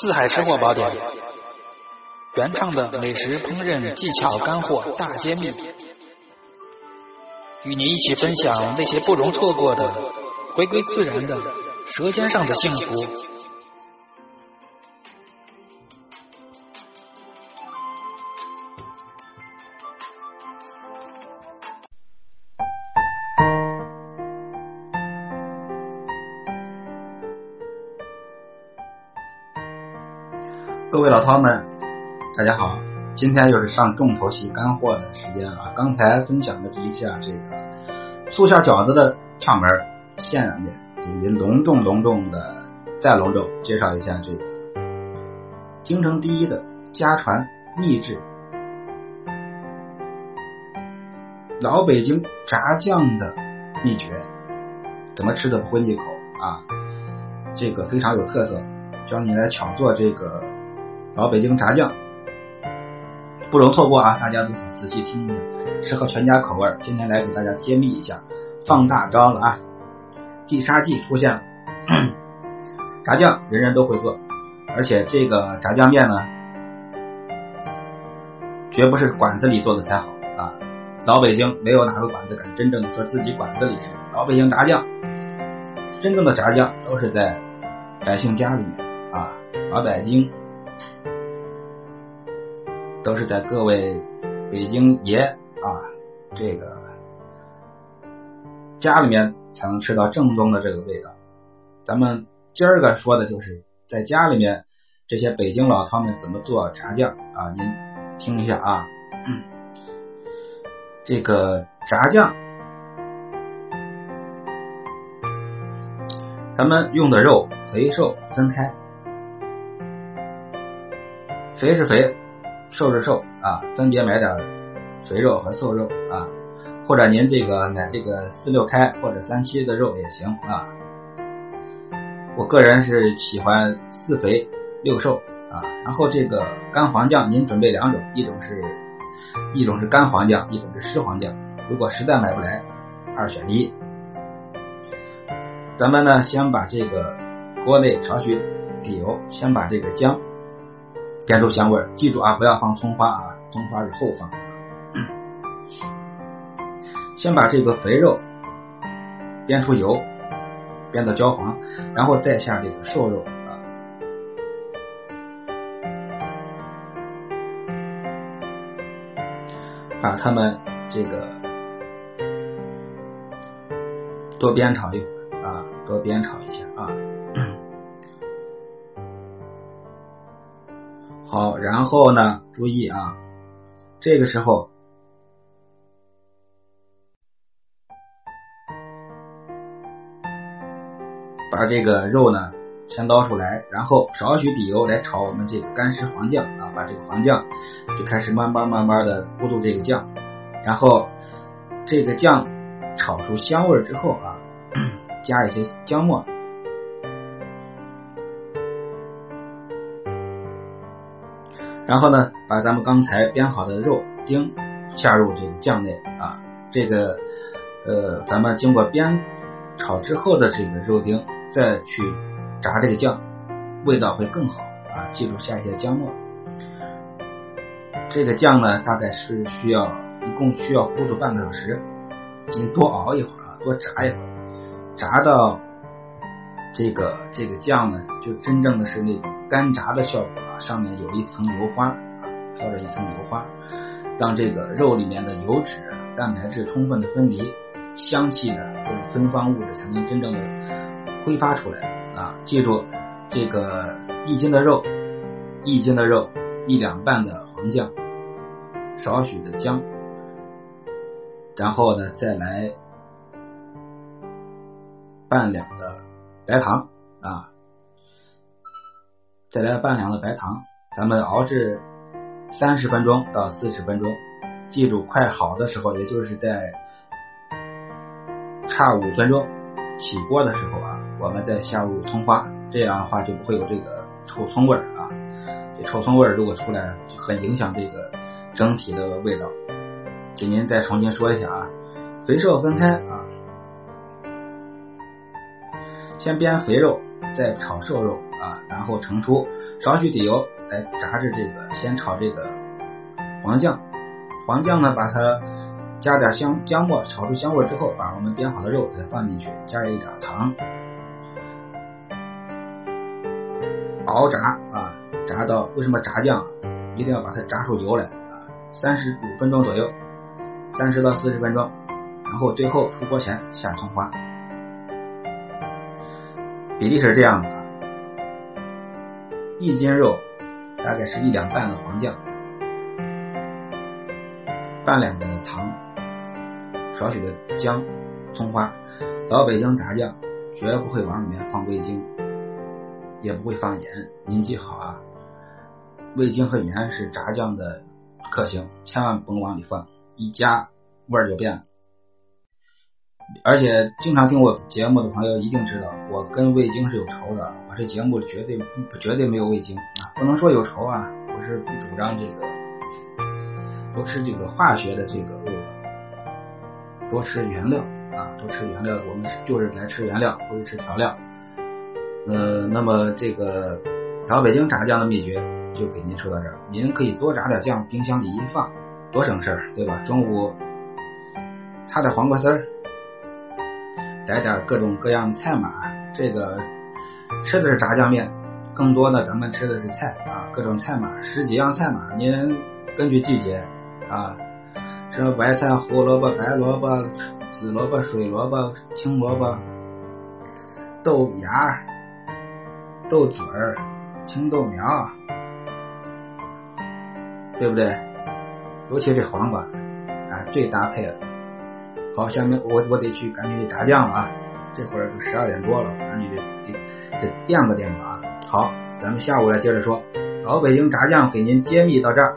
四海吃货宝典，原创的美食烹饪技巧干货大揭秘，与您一起分享那些不容错过的、回归自然的舌尖上的幸福。各位老饕们，大家好！今天又是上重头戏干货的时间了。刚才分享的这一下这个素馅饺子的窍门，下面以及隆重隆重的再隆重介绍一下这个京城第一的家传秘制老北京炸酱的秘诀，怎么吃的不会腻口啊？这个非常有特色，教你来巧做这个。老北京炸酱不容错过啊！大家都仔细听听，适合全家口味。今天来给大家揭秘一下，放大招了啊！必杀技出现了，炸酱人人都会做，而且这个炸酱面呢，绝不是馆子里做的才好啊！老北京没有哪个馆子敢真正说自己馆子里是老北京炸酱，真正的炸酱都是在百姓家里面啊，老北京。都是在各位北京爷啊这个家里面才能吃到正宗的这个味道。咱们今儿个说的就是在家里面这些北京老饕们怎么做炸酱啊？您听一下啊，这个炸酱，咱们用的肉肥瘦分开，肥是肥。瘦是瘦啊，分别买点肥肉和瘦肉啊，或者您这个买这个四六开或者三七的肉也行啊。我个人是喜欢四肥六瘦啊。然后这个干黄酱您准备两种，一种是一种是干黄酱，一种是湿黄酱。如果实在买不来，二选一。咱们呢，先把这个锅内少许底油，先把这个姜。煸出香味，记住啊，不要放葱花啊，葱花是后放。先把这个肥肉煸出油，煸到焦黄，然后再下这个瘦肉啊，把它们这个多煸炒一会儿啊，多煸炒一下啊。好，然后呢？注意啊，这个时候把这个肉呢先捞出来，然后少许底油来炒我们这个干湿黄酱啊，把这个黄酱就开始慢慢慢慢的咕嘟这个酱，然后这个酱炒出香味之后啊，加一些姜末。然后呢，把咱们刚才煸好的肉丁下入这个酱内啊，这个呃，咱们经过煸炒之后的这个肉丁再去炸这个酱，味道会更好啊。记住下一些姜末。这个酱呢，大概是需要一共需要咕嘟半个小时，你多熬一会儿啊，多炸一会儿，炸到这个这个酱呢，就真正的是那种干炸的效果。上面有一层油花啊，飘着一层油花，让这个肉里面的油脂、蛋白质充分的分离，香气呢这种芬芳物质才能真正的挥发出来啊！记住，这个一斤的肉，一斤的肉，一两半的黄酱，少许的姜，然后呢再来半两的白糖啊。再来半两的白糖，咱们熬制三十分钟到四十分钟。记住，快好的时候，也就是在差五分钟起锅的时候啊，我们再下入葱花，这样的话就不会有这个臭葱味儿啊。这臭葱味儿如果出来，就很影响这个整体的味道。给您再重新说一下啊，肥瘦分开啊，先煸肥肉，再炒瘦肉。啊，然后盛出，少许底油来炸制这个，先炒这个黄酱，黄酱呢把它加点香姜末，炒出香味之后，把我们煸好的肉再放进去，加一点糖，熬炸啊，炸到为什么炸酱一定要把它炸出油来啊？三十五分钟左右，三十到四十分钟，然后最后出锅前下葱花。比例是这样的，一斤肉大概是一两半的黄酱，半两的糖，少许的姜、葱花。老北京炸酱绝不会往里面放味精，也不会放盐。您记好啊，味精和盐是炸酱的克星，千万甭往里放，一加味儿就变了。而且经常听我节目的朋友一定知道，我跟味精是有仇的。我这节目绝对绝对没有味精啊，不能说有仇啊，我是不主张这个多吃这个化学的这个味道，多吃原料啊，多吃原料。我们就是来吃原料，不是吃调料。呃，那么这个老北京炸酱的秘诀就给您说到这儿。您可以多炸点酱，冰箱里一放，多省事儿，对吧？中午擦点黄瓜丝儿。来点各种各样的菜码，这个吃的是炸酱面，更多的咱们吃的是菜啊，各种菜码十几样菜码，您根据季节啊，什么白菜、胡萝卜、白萝卜、紫萝卜、水萝卜、青萝卜、豆芽、豆嘴儿、青豆苗，对不对？尤其这黄瓜啊，最搭配了。好，下面我我得去赶紧去炸酱了啊！这会儿都十二点多了，赶紧得得得垫吧垫吧啊！好，咱们下午来接着说，老北京炸酱给您揭秘到这儿。